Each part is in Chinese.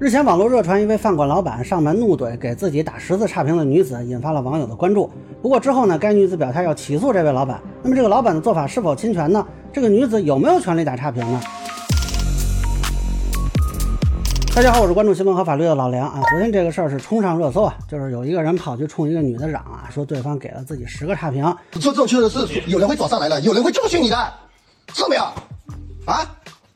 日前，网络热传一位饭馆老板上门怒怼给自己打十次差评的女子，引发了网友的关注。不过之后呢，该女子表态要起诉这位老板。那么这个老板的做法是否侵权呢？这个女子有没有权利打差评呢？大家好，我是关注新闻和法律的老梁啊。昨天这个事儿是冲上热搜啊，就是有一个人跑去冲一个女的嚷啊，说对方给了自己十个差评。做这种缺的事，有人会找上来的，有人会教训你的，知道没有？啊？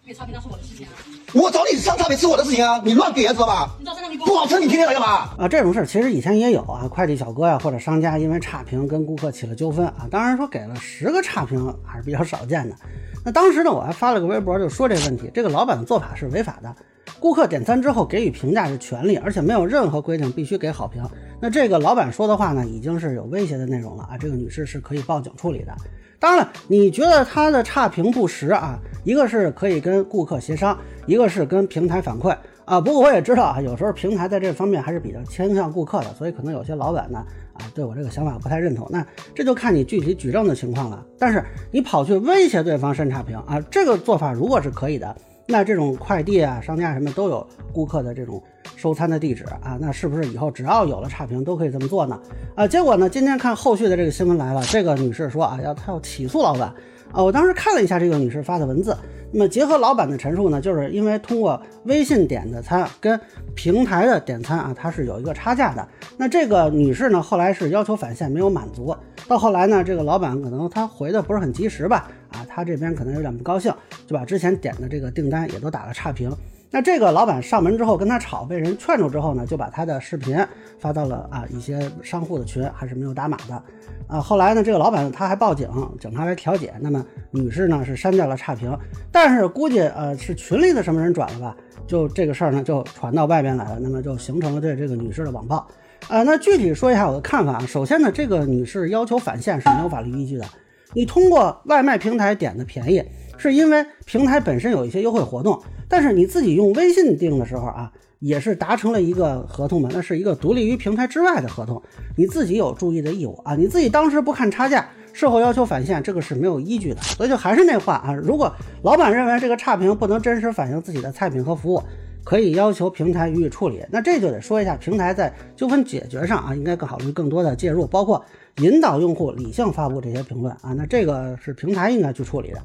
给差评那是我的事情啊。我找你上差评是我的事情啊，你乱给啊，知道吧？你找上差评不好吃，你天天来干嘛？啊，这种事儿其实以前也有啊，快递小哥呀或者商家因为差评跟顾客起了纠纷啊，当然说给了十个差评还是比较少见的。那当时呢，我还发了个微博就说这个问题，这个老板的做法是违法的。顾客点餐之后给予评价是权利，而且没有任何规定必须给好评。那这个老板说的话呢，已经是有威胁的内容了啊，这个女士是可以报警处理的。当然了，你觉得她的差评不实啊？一个是可以跟顾客协商，一个是跟平台反馈啊。不过我也知道啊，有时候平台在这方面还是比较倾向顾客的，所以可能有些老板呢啊，对我这个想法不太认同。那这就看你具体举证的情况了。但是你跑去威胁对方删差评啊，这个做法如果是可以的，那这种快递啊、商家什么都有顾客的这种。收餐的地址啊，那是不是以后只要有了差评都可以这么做呢？啊，结果呢，今天看后续的这个新闻来了，这个女士说啊，要她要起诉老板啊。我当时看了一下这个女士发的文字，那么结合老板的陈述呢，就是因为通过微信点的餐跟平台的点餐啊，它是有一个差价的。那这个女士呢，后来是要求返现没有满足，到后来呢，这个老板可能他回的不是很及时吧，啊，他这边可能有点不高兴，就把之前点的这个订单也都打了差评。那这个老板上门之后跟他吵，被人劝住之后呢，就把他的视频发到了啊一些商户的群，还是没有打码的，啊，后来呢，这个老板他还报警，警察来调解。那么女士呢是删掉了差评，但是估计呃是群里的什么人转了吧，就这个事儿呢就传到外边来了，那么就形成了对这个女士的网暴。啊，那具体说一下我的看法啊，首先呢，这个女士要求返现是没有法律依据的，你通过外卖平台点的便宜，是因为平台本身有一些优惠活动。但是你自己用微信订的时候啊，也是达成了一个合同嘛，那是一个独立于平台之外的合同，你自己有注意的义务啊。你自己当时不看差价，事后要求返现，这个是没有依据的。所以就还是那话啊，如果老板认为这个差评不能真实反映自己的菜品和服务，可以要求平台予以处理。那这就得说一下，平台在纠纷解决上啊，应该考虑更多的介入，包括引导用户理性发布这些评论啊。那这个是平台应该去处理的。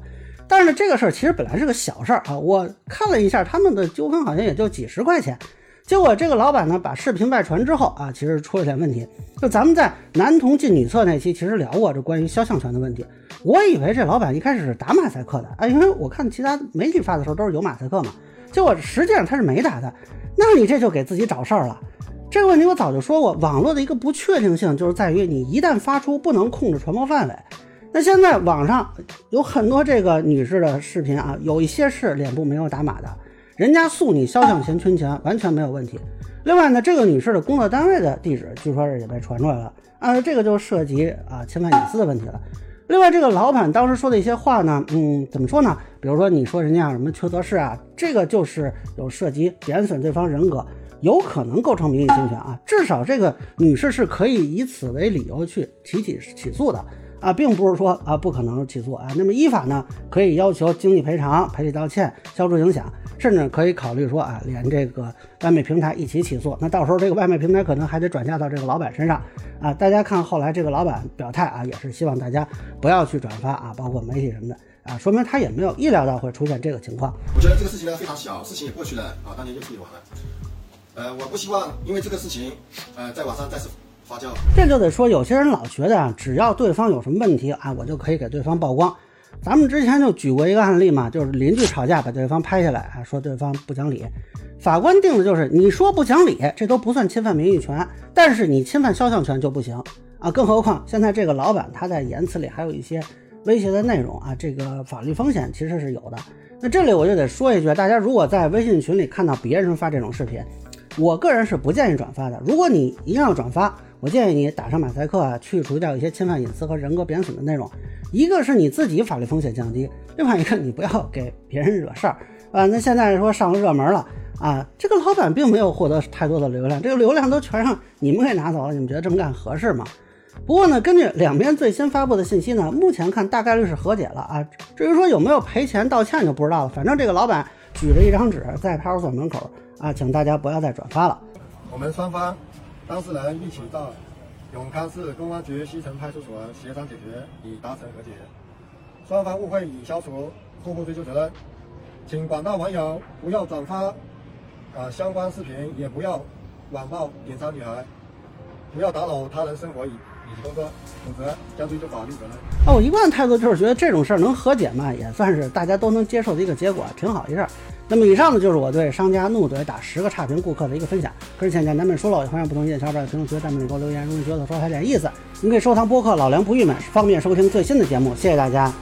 但是这个事儿其实本来是个小事儿啊，我看了一下他们的纠纷好像也就几十块钱，结果这个老板呢把视频外传之后啊，其实出了点问题。就咱们在男同进女厕那期其实聊过这关于肖像权的问题，我以为这老板一开始是打马赛克的啊，因为我看其他媒体发的时候都是有马赛克嘛，结果实际上他是没打的，那你这就给自己找事儿了。这个问题我早就说过，网络的一个不确定性就是在于你一旦发出不能控制传播范围。那现在网上有很多这个女士的视频啊，有一些是脸部没有打码的，人家诉你肖像权侵权完全没有问题。另外呢，这个女士的工作单位的地址据说是也被传出来了啊，这个就涉及啊侵犯隐私的问题了。另外，这个老板当时说的一些话呢，嗯，怎么说呢？比如说你说人家什么缺德事啊，这个就是有涉及贬损对方人格，有可能构成名誉侵权啊。至少这个女士是可以以此为理由去提起起诉的。啊，并不是说啊不可能起诉啊，那么依法呢可以要求经济赔偿、赔礼道歉、消除影响，甚至可以考虑说啊连这个外卖平台一起起诉。那到时候这个外卖平台可能还得转嫁到这个老板身上啊。大家看后来这个老板表态啊，也是希望大家不要去转发啊，包括媒体什么的啊，说明他也没有意料到会出现这个情况。我觉得这个事情呢非常小，事情也过去了啊，当年就处理完了。呃，我不希望因为这个事情呃在网上再次。这就得说，有些人老觉得啊，只要对方有什么问题啊，我就可以给对方曝光。咱们之前就举过一个案例嘛，就是邻居吵架把对方拍下来啊，说对方不讲理，法官定的就是你说不讲理，这都不算侵犯名誉权，但是你侵犯肖像权就不行啊。更何况现在这个老板他在言辞里还有一些威胁的内容啊，这个法律风险其实是有的。那这里我就得说一句，大家如果在微信群里看到别人发这种视频，我个人是不建议转发的。如果你一定要转发，我建议你打上马赛克啊，去除掉一些侵犯隐私和人格贬损的内容。一个是你自己法律风险降低，另外一个你不要给别人惹事儿啊。那现在说上了热门了啊，这个老板并没有获得太多的流量，这个流量都全让你们给拿走了。你们觉得这么干合适吗？不过呢，根据两边最新发布的信息呢，目前看大概率是和解了啊。至于说有没有赔钱道歉就不知道了。反正这个老板举着一张纸在派出所门口啊，请大家不要再转发了。我们双方当事人一起到永康市公安局西城派出所协商解决，已达成和解，双方误会已消除，互不追究责任。请广大网友不要转发啊相关视频，也不要网暴点杀女孩，不要打扰他人生活以以及工作，否则将追究法律责任。啊，我一贯态度就是觉得这种事儿能和解嘛，也算是大家都能接受的一个结果，挺好一事儿。那么以上呢就是我对商家怒怼打十个差评顾客的一个分享。可是浅浅难免说了，也欢迎不同意见小伙伴在评论区、弹幕里给我留言。如果你觉得说还有点意思，你可以收藏播客《老梁不郁闷》，方便收听最新的节目。谢谢大家。